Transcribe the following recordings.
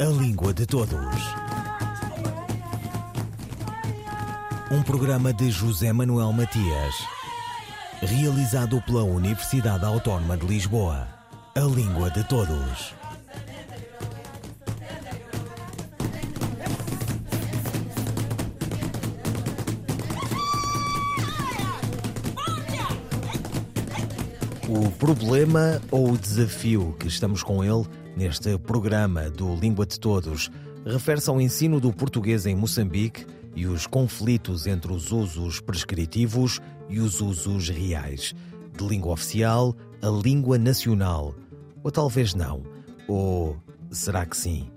A língua de todos. Um programa de José Manuel Matias, realizado pela Universidade Autónoma de Lisboa. A língua de todos. O problema ou o desafio que estamos com ele neste programa do Língua de Todos refere-se ao ensino do português em Moçambique e os conflitos entre os usos prescritivos e os usos reais. De língua oficial a língua nacional. Ou talvez não. Ou será que sim?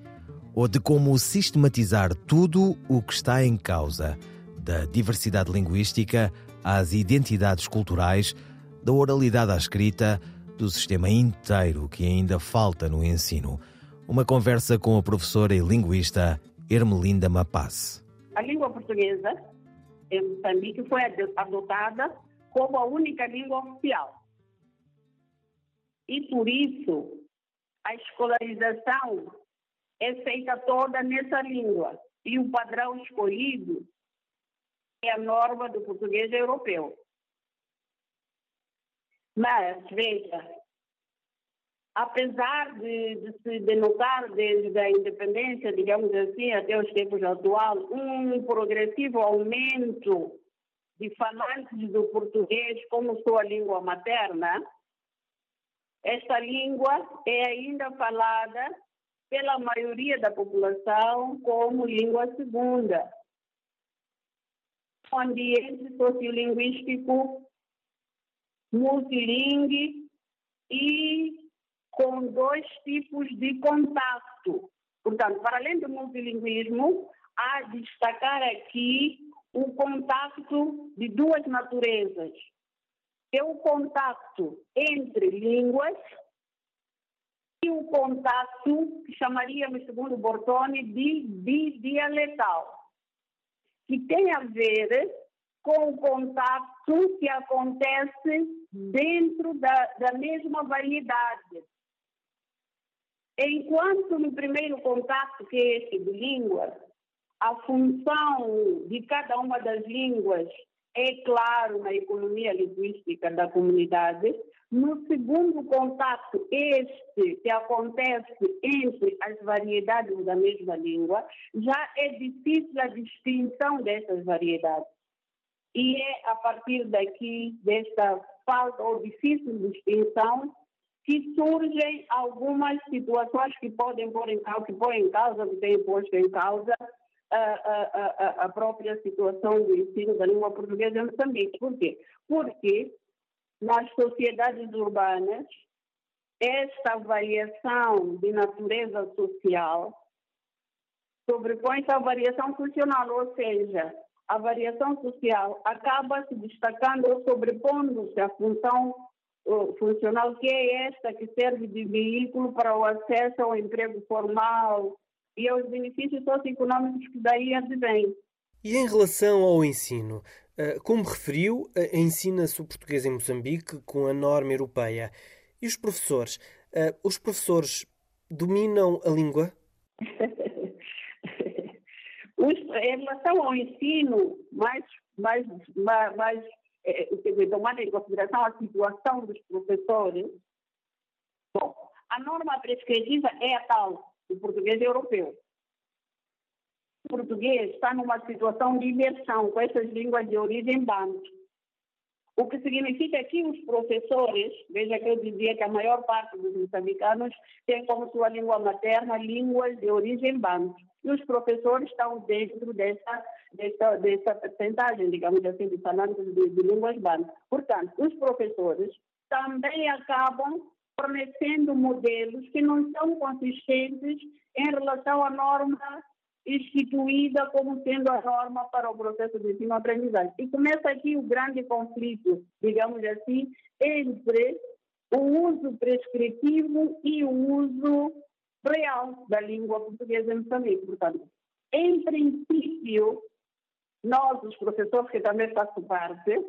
Ou de como sistematizar tudo o que está em causa, da diversidade linguística às identidades culturais da oralidade à escrita, do sistema inteiro que ainda falta no ensino. Uma conversa com a professora e linguista Ermelinda Mapaz. A língua portuguesa em Moçambique foi adotada como a única língua oficial. E por isso a escolarização é feita toda nessa língua. E o padrão escolhido é a norma do português europeu. Mas, veja, apesar de, de, se denotar desde a independência, digamos assim, até os tempos atuais, um progressivo aumento de falantes do português como sua língua materna, esta língua é ainda falada pela maioria da população como língua segunda. Um ambiente sociolinguístico multilingue e com dois tipos de contato. Portanto, para além do multilinguismo, há de destacar aqui o contato de duas naturezas. É o contato entre línguas e o contato que chamaríamos, segundo Bortoni, de bidialetal, que tem a ver com o contato que acontece dentro da, da mesma variedade. Enquanto no primeiro contato, que é esse de língua, a função de cada uma das línguas é claro na economia linguística da comunidade. No segundo contato, este que acontece entre as variedades da mesma língua, já é difícil a distinção dessas variedades. E é a partir daqui, desta falta ou difícil distinção, que surgem algumas situações que podem pôr em causa, que põem em causa, que têm posto em causa a, a, a, a, própria situação do ensino da língua portuguesa em Moçambique. Por quê? Porque nas sociedades urbanas, esta variação de natureza social sobrepõe-se à variação funcional, ou seja, a variação social acaba se destacando ou sobrepondo-se à função uh, funcional, que é esta que serve de veículo para o acesso ao emprego formal e aos benefícios socioeconômicos que daí advêm. E em relação ao ensino, como referiu, ensina-se o português em Moçambique com a norma europeia. E os professores? Os professores dominam a língua? em relação ao ensino, mais, mais, mais, mais é, tomando em consideração a situação dos professores, bom, a norma prescritiva é a tal, o português europeu. O português está numa situação de imersão com essas línguas de origem banto. O que significa que os professores, veja que eu dizia que a maior parte dos moçambicanos tem como sua língua materna línguas de origem banto e os professores estão dentro dessa, dessa, dessa percentagem, digamos assim, de falantes de, de línguas bandas. Portanto, os professores também acabam fornecendo modelos que não são consistentes em relação à norma instituída como sendo a norma para o processo de ensino-aprendizagem. E começa aqui o grande conflito, digamos assim, entre o uso prescritivo e o uso real da língua portuguesa em Moçambique. Portanto, em princípio, nós, os professores que também faço parte,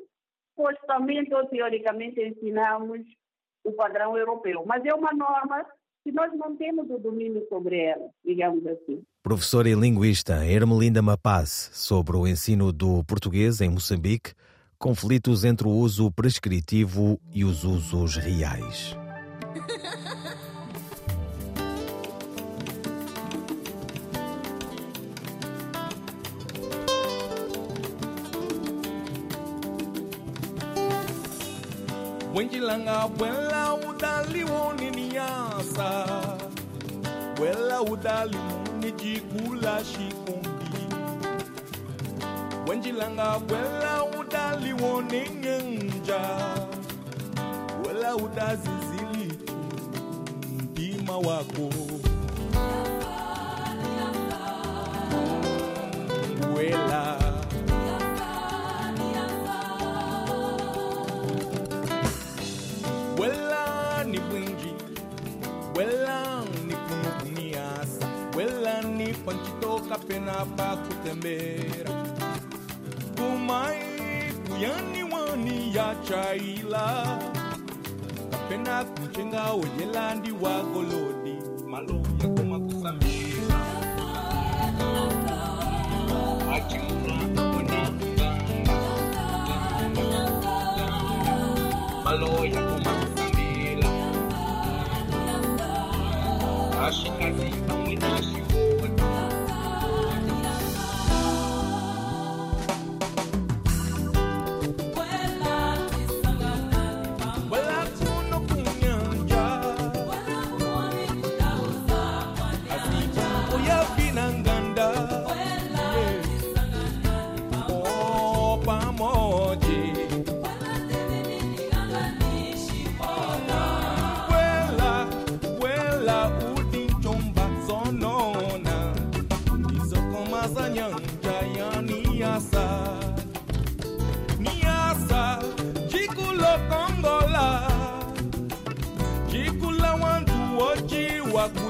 supostamente ou teoricamente ensinamos o padrão europeu, mas é uma norma se nós não temos o domínio sobre ela, digamos assim. Professora e linguista Ermelinda Mapaz, sobre o ensino do português em Moçambique, conflitos entre o uso prescritivo e os usos reais. wengilanga bwela udali woniniasa bwela udali munijikula shikumbi wengilanga bwela udali woningenja bwela udazizili mtima wako. pena pakutembera kumai kuyani kuyaniwani yachaila kapena kuchenga oyelandi wagolodi malo yakoma kusamira akimura onanga malo yakoma kusamira ashikazi pamwe nashi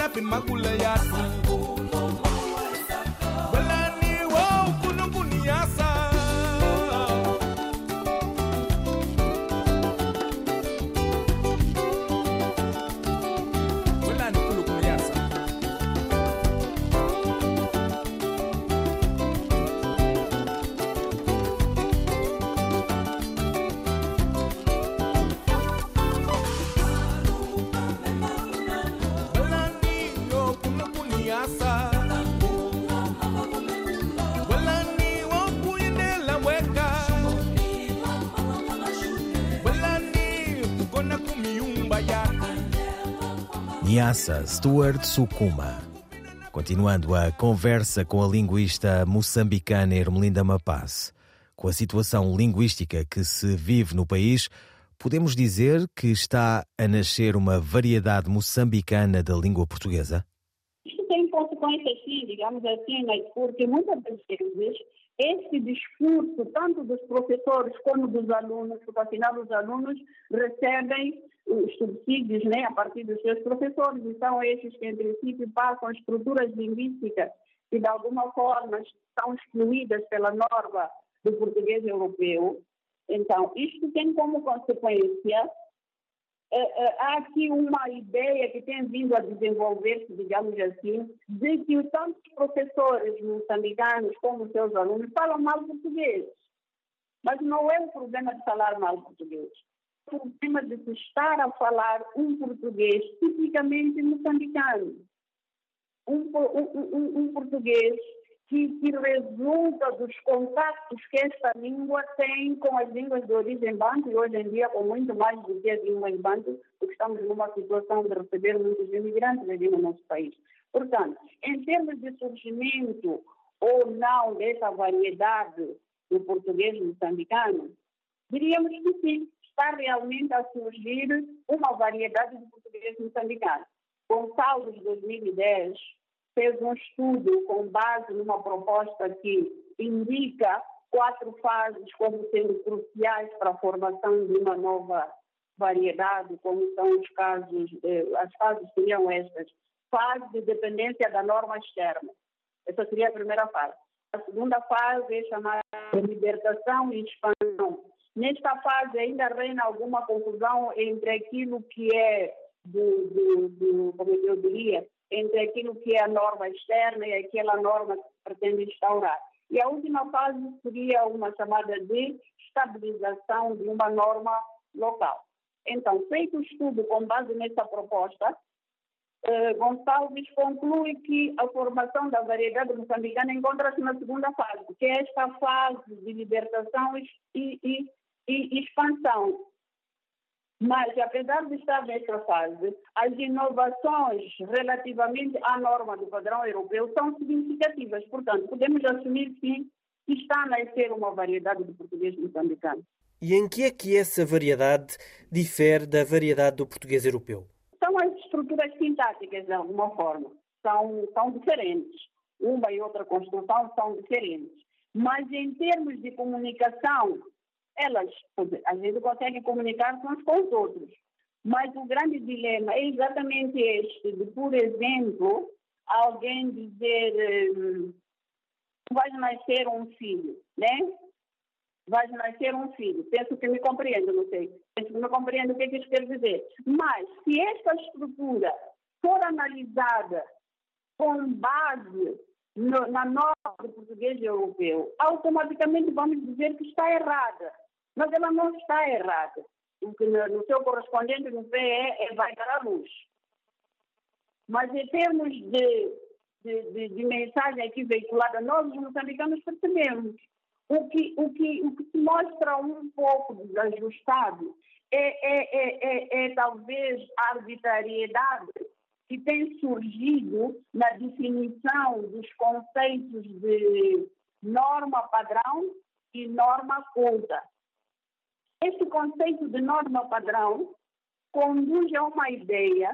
up in Magula yard. Niassa Stuart Sukuma. Continuando a conversa com a linguista moçambicana Ermelinda Mapaz. Com a situação linguística que se vive no país, podemos dizer que está a nascer uma variedade moçambicana da língua portuguesa? Consequências, sim, digamos assim, mas porque muitas das vezes esse discurso, tanto dos professores como dos alunos, porque afinal os alunos recebem os subsídios né, a partir dos seus professores, e são esses que, em princípio, passam estruturas linguísticas que, de alguma forma, são excluídas pela norma do português europeu. Então, isto tem como consequência há aqui uma ideia que tem vindo a desenvolver-se, digamos assim, de que tanto os professores moçambicanos como os seus alunos falam mal português. Mas não é o problema de falar mal português. É o problema de se estar a falar um português tipicamente moçambicano. Um, um, um, um português que, que, resulta dos contatos que esta língua tem com as línguas de origem banto, e hoje em dia com muito mais do que as línguas banto, porque estamos numa situação de receber muitos imigrantes aqui no nosso país. Portanto, em termos de surgimento ou não dessa variedade do português moçambicano, diríamos que sim. está realmente a surgir uma variedade de português moçambicano. Gonçalves, 2010, fez um estudo com base numa proposta que indica quatro fases como sendo cruciais para a formação de uma nova variedade, como são os casos, eh, as fases seriam estas. Fase de dependência da norma externa. Essa seria a primeira fase. A segunda fase é chamada de libertação e expansão. Nesta fase ainda reina alguma confusão entre aquilo que é do, do, do, como eu diria, entre aquilo que é a norma externa e aquela norma que se pretende instaurar. E a última fase seria uma chamada de estabilização de uma norma local. Então, feito o estudo com base nessa proposta, eh, Gonçalves conclui que a formação da variedade moçambicana encontra-se na segunda fase, que é esta fase de libertação e, e, e expansão. Mas, apesar de estar nesta fase, as inovações relativamente à norma do padrão europeu são significativas. Portanto, podemos assumir, sim, que está a nascer uma variedade de português moçambicano. E em que é que essa variedade difere da variedade do português europeu? São as estruturas sintáticas, de alguma forma. São, são diferentes. Uma e outra construção são diferentes. Mas, em termos de comunicação, elas, a gente consegue comunicar-se uns com os outros. Mas o grande dilema é exatamente este, de, por exemplo, alguém dizer hum, vai nascer um filho, né? Vai nascer um filho. Penso que me compreendo, não sei. Penso que me compreendo o que, é que isso quer dizer. Mas, se esta estrutura for analisada com base no, na norma do português europeu, automaticamente vamos dizer que está errada. Mas ela não está errada. O que no, seu correspondente no PE é vai dar à luz. Mas em termos de, de, de, de mensagem aqui veiculada, nós, os moçambicanos, percebemos. O que, o, que, o que se mostra um pouco desajustado é, é, é, é, é talvez a arbitrariedade que tem surgido na definição dos conceitos de norma padrão e norma culta. Este conceito de norma padrão conduz a uma ideia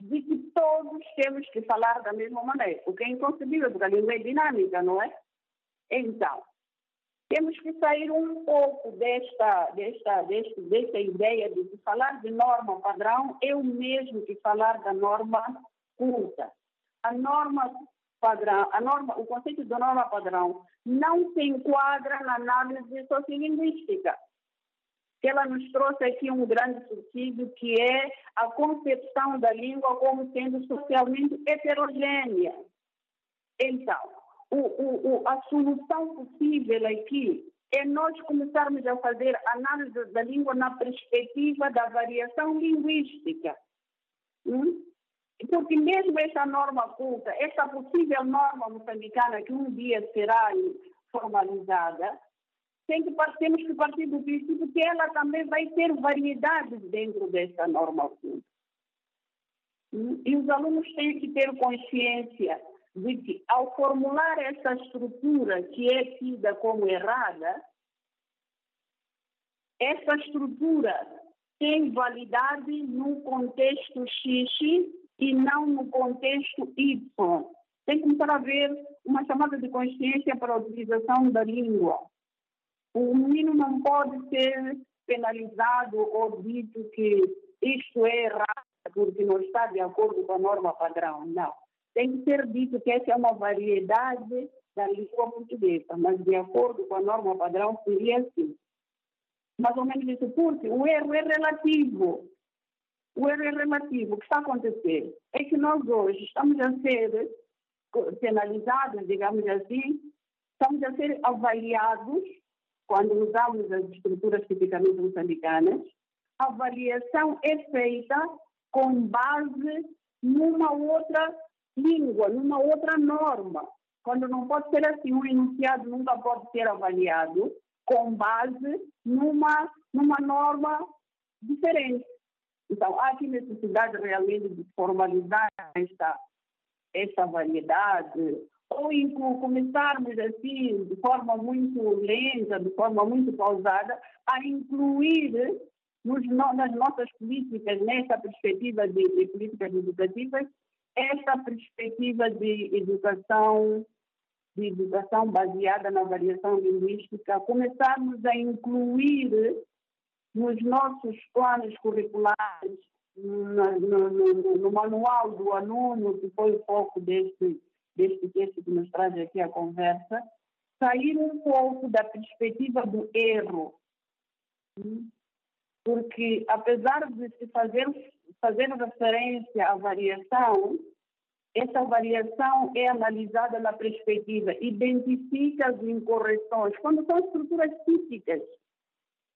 de que todos temos que falar da mesma maneira, o que é inconcebível, porque a língua é dinâmica, não é? Então, temos que sair um pouco desta, desta, desta, desta ideia de que falar de norma padrão é o mesmo que falar da norma culta. A norma padrão, a norma, o conceito de norma padrão não se enquadra na análise sociolinguística que ela nos trouxe aqui um grande subsídio, que é a concepção da língua como sendo socialmente heterogênea. Então, o, o, o, a solução possível aqui é nós começarmos a fazer análise da língua na perspectiva da variação linguística. Hum? Porque mesmo essa norma culta, essa possível norma moçambicana que um dia será formalizada, tem que, temos que partir do princípio que ela também vai ter variedades dentro dessa norma culta. E os alunos têm que ter consciência de que, ao formular essa estrutura que é tida como errada, essa estrutura tem validade no contexto X e não no contexto Y. Tem que começar a haver uma chamada de consciência para a utilização da língua. O menino não pode ser penalizado ou dito que isto é errado porque não está de acordo com a norma padrão. Não. Tem que ser dito que essa é uma variedade da língua portuguesa, mas de acordo com a norma padrão seria assim. Mais ou menos isso, porque o erro é relativo. O erro é relativo. O que está acontecendo é que nós hoje estamos a ser penalizados, digamos assim, estamos a ser avaliados quando usamos as estruturas tipicamente moçambicanas, a avaliação é feita com base numa outra língua, numa outra norma. Quando não pode ser assim, um enunciado nunca pode ser avaliado com base numa, numa norma diferente. Então, há aqui necessidade realmente de formalizar esta, esta variedade, ou começarmos assim, de forma muito lenta, de forma muito pausada, a incluir nos, nas nossas políticas, nessa perspectiva de, de políticas educativas, esta perspectiva de educação de educação baseada na variação linguística, começarmos a incluir nos nossos planos curriculares, no, no, no, manual do aluno, que foi o foco deste, deste texto que nos traz aqui a conversa, sair um pouco da perspectiva do erro. Porque, apesar de se fazer, fazer referência à variação, essa variação é analisada na perspectiva, identifica as incorreções, quando são estruturas típicas,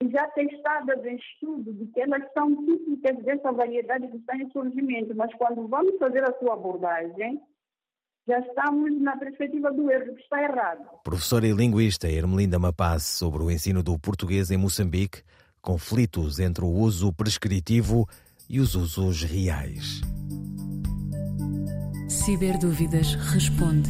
já testadas em estudo, de que elas são típicas dessa variedade que está em surgimento, mas quando vamos fazer a sua abordagem, já estamos na perspectiva do erro, que está errado. Professora e linguista Ermelinda Mapaz sobre o ensino do português em Moçambique, conflitos entre o uso prescritivo e os usos reais. Ciberdúvidas responde.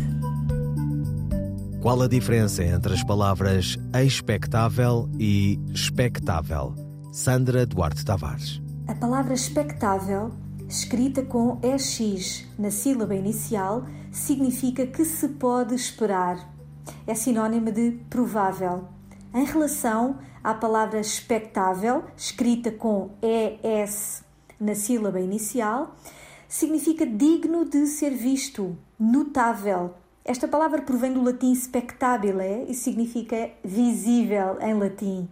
Qual a diferença entre as palavras expectável e expectável? Sandra Duarte Tavares. A palavra expectável, escrita com EX na sílaba inicial, significa que se pode esperar. É sinônimo de provável. Em relação à palavra expectável, escrita com ES na sílaba inicial, significa digno de ser visto, notável. Esta palavra provém do latim spectabile e significa visível em latim.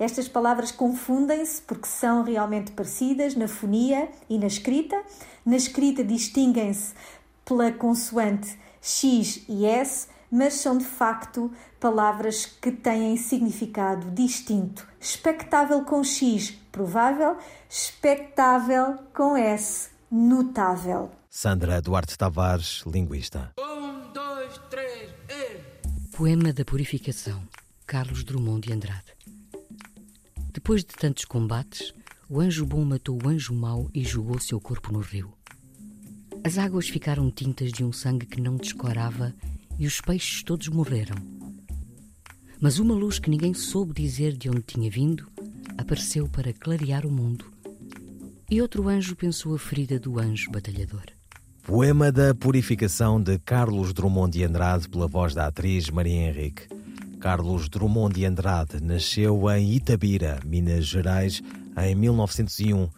Estas palavras confundem-se porque são realmente parecidas na fonia e na escrita. Na escrita distinguem-se pela consoante X e S, mas são de facto palavras que têm significado distinto. Expectável com X, provável, expectável com S, notável. Sandra Duarte Tavares, linguista. Um, dois, três, e... Poema da Purificação, Carlos Drummond de Andrade. Depois de tantos combates, o anjo bom matou o anjo mau e jogou seu corpo no rio. As águas ficaram tintas de um sangue que não descorava e os peixes todos morreram. Mas uma luz que ninguém soube dizer de onde tinha vindo apareceu para clarear o mundo e outro anjo pensou a ferida do anjo batalhador. Poema da Purificação de Carlos Drummond de Andrade pela voz da atriz Maria Henrique. Carlos Drummond de Andrade nasceu em Itabira, Minas Gerais, em 1901.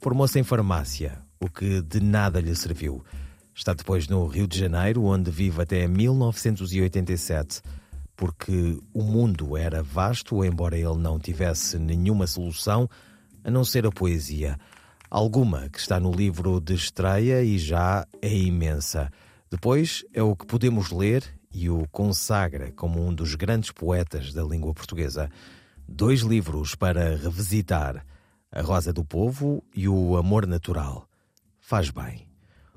Formou-se em farmácia, o que de nada lhe serviu. Está depois no Rio de Janeiro, onde vive até 1987, porque o mundo era vasto, embora ele não tivesse nenhuma solução a não ser a poesia. Alguma que está no livro de estreia e já é imensa. Depois é o que podemos ler e o consagra como um dos grandes poetas da língua portuguesa. Dois livros para revisitar: A Rosa do Povo e O Amor Natural. Faz bem.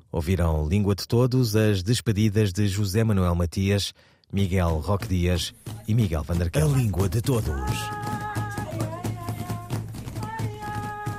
Ouviram Língua de Todos as despedidas de José Manuel Matias, Miguel Roque Dias e Miguel Vanderkel. A Língua de Todos.